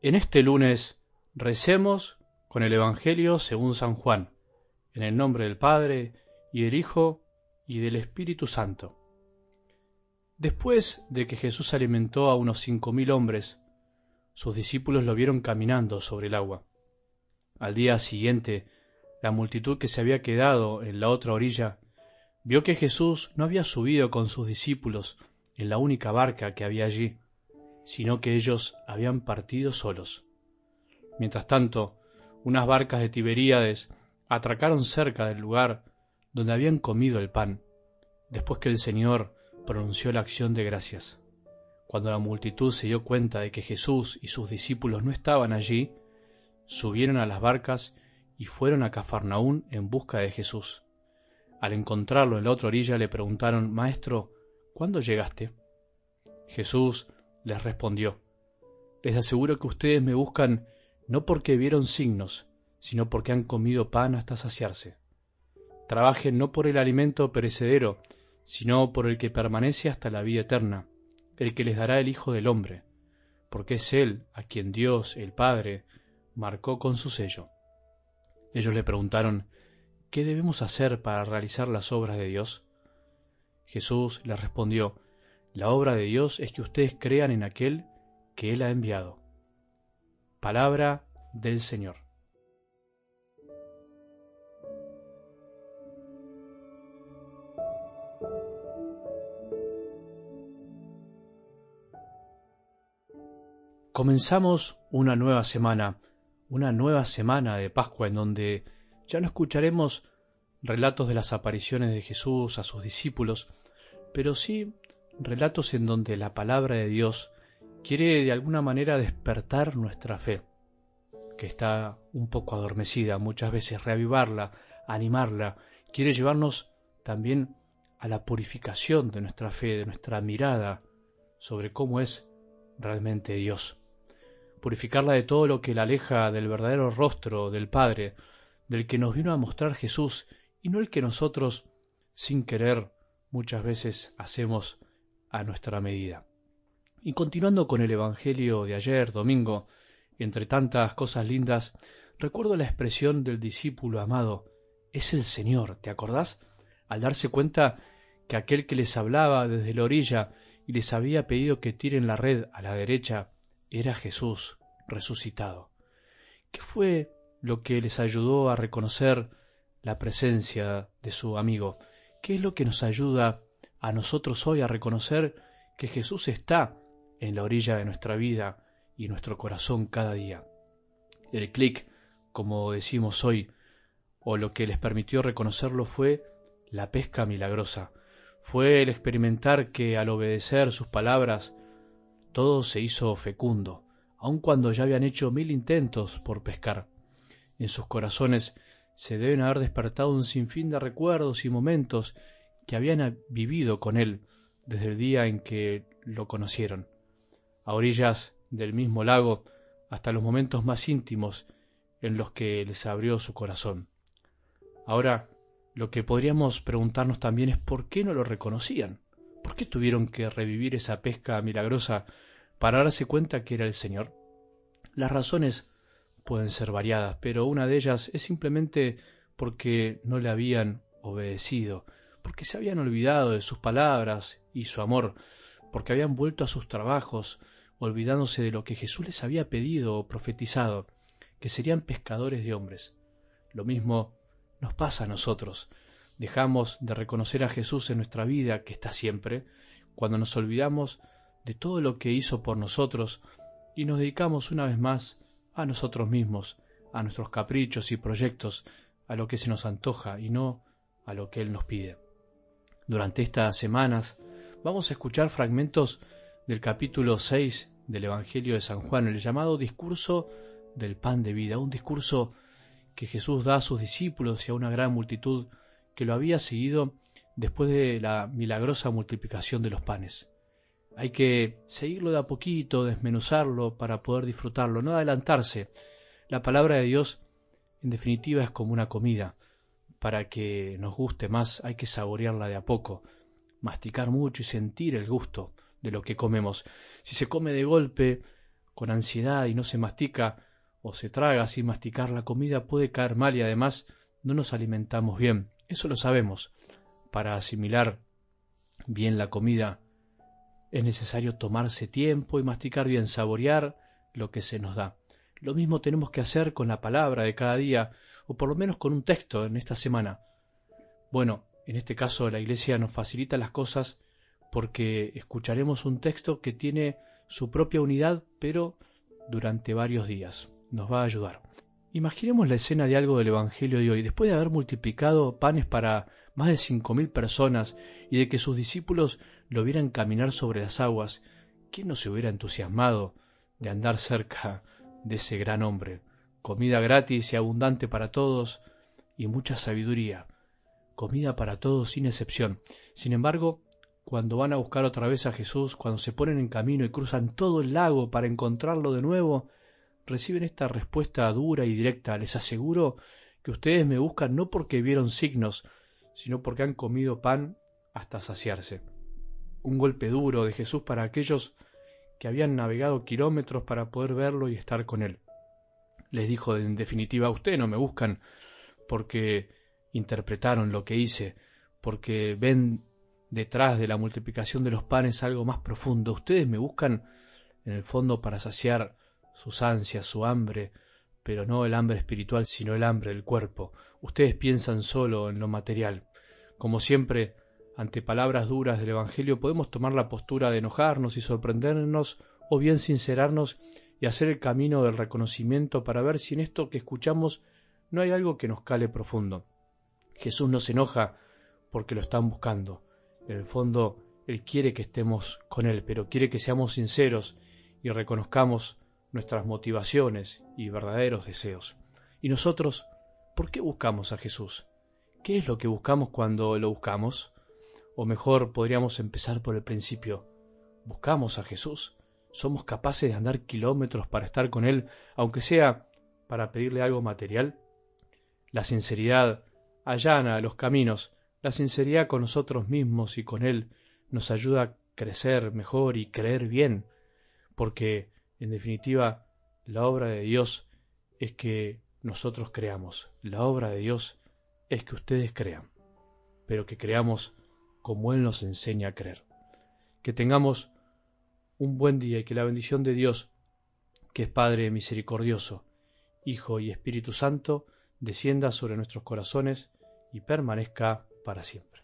En este lunes recemos con el Evangelio según San Juan, en el nombre del Padre, y del Hijo, y del Espíritu Santo. Después de que Jesús alimentó a unos cinco mil hombres, sus discípulos lo vieron caminando sobre el agua. Al día siguiente, la multitud que se había quedado en la otra orilla vio que Jesús no había subido con sus discípulos en la única barca que había allí, sino que ellos habían partido solos. Mientras tanto, unas barcas de Tiberíades atracaron cerca del lugar donde habían comido el pan, después que el Señor pronunció la acción de gracias. Cuando la multitud se dio cuenta de que Jesús y sus discípulos no estaban allí, subieron a las barcas y fueron a Cafarnaún en busca de Jesús. Al encontrarlo en la otra orilla le preguntaron, Maestro, ¿cuándo llegaste? Jesús les respondió, Les aseguro que ustedes me buscan no porque vieron signos, sino porque han comido pan hasta saciarse. Trabajen no por el alimento perecedero, sino por el que permanece hasta la vida eterna, el que les dará el Hijo del Hombre, porque es Él a quien Dios, el Padre, marcó con su sello. Ellos le preguntaron, ¿qué debemos hacer para realizar las obras de Dios? Jesús les respondió, la obra de Dios es que ustedes crean en aquel que Él ha enviado. Palabra del Señor. Comenzamos una nueva semana, una nueva semana de Pascua en donde ya no escucharemos relatos de las apariciones de Jesús a sus discípulos, pero sí relatos en donde la palabra de Dios quiere de alguna manera despertar nuestra fe, que está un poco adormecida, muchas veces reavivarla, animarla, quiere llevarnos también a la purificación de nuestra fe, de nuestra mirada sobre cómo es realmente Dios. Purificarla de todo lo que la aleja del verdadero rostro del Padre, del que nos vino a mostrar Jesús y no el que nosotros, sin querer, muchas veces hacemos a nuestra medida. Y continuando con el Evangelio de ayer, domingo, entre tantas cosas lindas, recuerdo la expresión del discípulo amado, es el Señor, ¿te acordás? Al darse cuenta que aquel que les hablaba desde la orilla y les había pedido que tiren la red a la derecha, era Jesús resucitado. ¿Qué fue lo que les ayudó a reconocer la presencia de su amigo? ¿Qué es lo que nos ayuda a nosotros hoy a reconocer que Jesús está en la orilla de nuestra vida y nuestro corazón cada día. El clic, como decimos hoy, o lo que les permitió reconocerlo fue la pesca milagrosa, fue el experimentar que al obedecer sus palabras todo se hizo fecundo, aun cuando ya habían hecho mil intentos por pescar. En sus corazones se deben haber despertado un sinfín de recuerdos y momentos que habían vivido con él desde el día en que lo conocieron, a orillas del mismo lago hasta los momentos más íntimos en los que les abrió su corazón. Ahora, lo que podríamos preguntarnos también es por qué no lo reconocían, por qué tuvieron que revivir esa pesca milagrosa para darse cuenta que era el Señor. Las razones pueden ser variadas, pero una de ellas es simplemente porque no le habían obedecido, porque se habían olvidado de sus palabras y su amor, porque habían vuelto a sus trabajos, olvidándose de lo que Jesús les había pedido o profetizado, que serían pescadores de hombres. Lo mismo nos pasa a nosotros. Dejamos de reconocer a Jesús en nuestra vida, que está siempre, cuando nos olvidamos de todo lo que hizo por nosotros y nos dedicamos una vez más a nosotros mismos, a nuestros caprichos y proyectos, a lo que se nos antoja y no a lo que Él nos pide. Durante estas semanas vamos a escuchar fragmentos del capítulo 6 del Evangelio de San Juan, el llamado discurso del pan de vida, un discurso que Jesús da a sus discípulos y a una gran multitud que lo había seguido después de la milagrosa multiplicación de los panes. Hay que seguirlo de a poquito, desmenuzarlo para poder disfrutarlo, no adelantarse. La palabra de Dios, en definitiva, es como una comida para que nos guste más hay que saborearla de a poco, masticar mucho y sentir el gusto de lo que comemos. Si se come de golpe, con ansiedad y no se mastica o se traga sin masticar la comida puede caer mal y además no nos alimentamos bien. Eso lo sabemos. Para asimilar bien la comida es necesario tomarse tiempo y masticar bien, saborear lo que se nos da. Lo mismo tenemos que hacer con la palabra de cada día, o por lo menos con un texto en esta semana. Bueno, en este caso la Iglesia nos facilita las cosas porque escucharemos un texto que tiene su propia unidad, pero durante varios días. Nos va a ayudar. Imaginemos la escena de algo del Evangelio de hoy. Después de haber multiplicado panes para más de cinco mil personas y de que sus discípulos lo vieran caminar sobre las aguas, ¿quién no se hubiera entusiasmado de andar cerca de ese gran hombre? Comida gratis y abundante para todos y mucha sabiduría. Comida para todos sin excepción. Sin embargo, cuando van a buscar otra vez a Jesús, cuando se ponen en camino y cruzan todo el lago para encontrarlo de nuevo, reciben esta respuesta dura y directa. Les aseguro que ustedes me buscan no porque vieron signos, sino porque han comido pan hasta saciarse. Un golpe duro de Jesús para aquellos que habían navegado kilómetros para poder verlo y estar con él. Les dijo en definitiva, ustedes no me buscan porque interpretaron lo que hice, porque ven detrás de la multiplicación de los panes algo más profundo. Ustedes me buscan en el fondo para saciar sus ansias, su hambre, pero no el hambre espiritual, sino el hambre del cuerpo. Ustedes piensan solo en lo material. Como siempre, ante palabras duras del Evangelio podemos tomar la postura de enojarnos y sorprendernos, o bien sincerarnos y hacer el camino del reconocimiento para ver si en esto que escuchamos no hay algo que nos cale profundo. Jesús no se enoja porque lo están buscando, en el fondo, Él quiere que estemos con Él, pero quiere que seamos sinceros y reconozcamos nuestras motivaciones y verdaderos deseos. ¿Y nosotros por qué buscamos a Jesús? ¿Qué es lo que buscamos cuando lo buscamos? O mejor, podríamos empezar por el principio. ¿Buscamos a Jesús? ¿Somos capaces de andar kilómetros para estar con Él, aunque sea para pedirle algo material? La sinceridad allana los caminos la sinceridad con nosotros mismos y con Él nos ayuda a crecer mejor y creer bien, porque, en definitiva, la obra de Dios es que nosotros creamos. La obra de Dios es que ustedes crean, pero que creamos como Él nos enseña a creer. Que tengamos un buen día y que la bendición de Dios, que es Padre misericordioso, Hijo y Espíritu Santo, descienda sobre nuestros corazones y permanezca para siempre.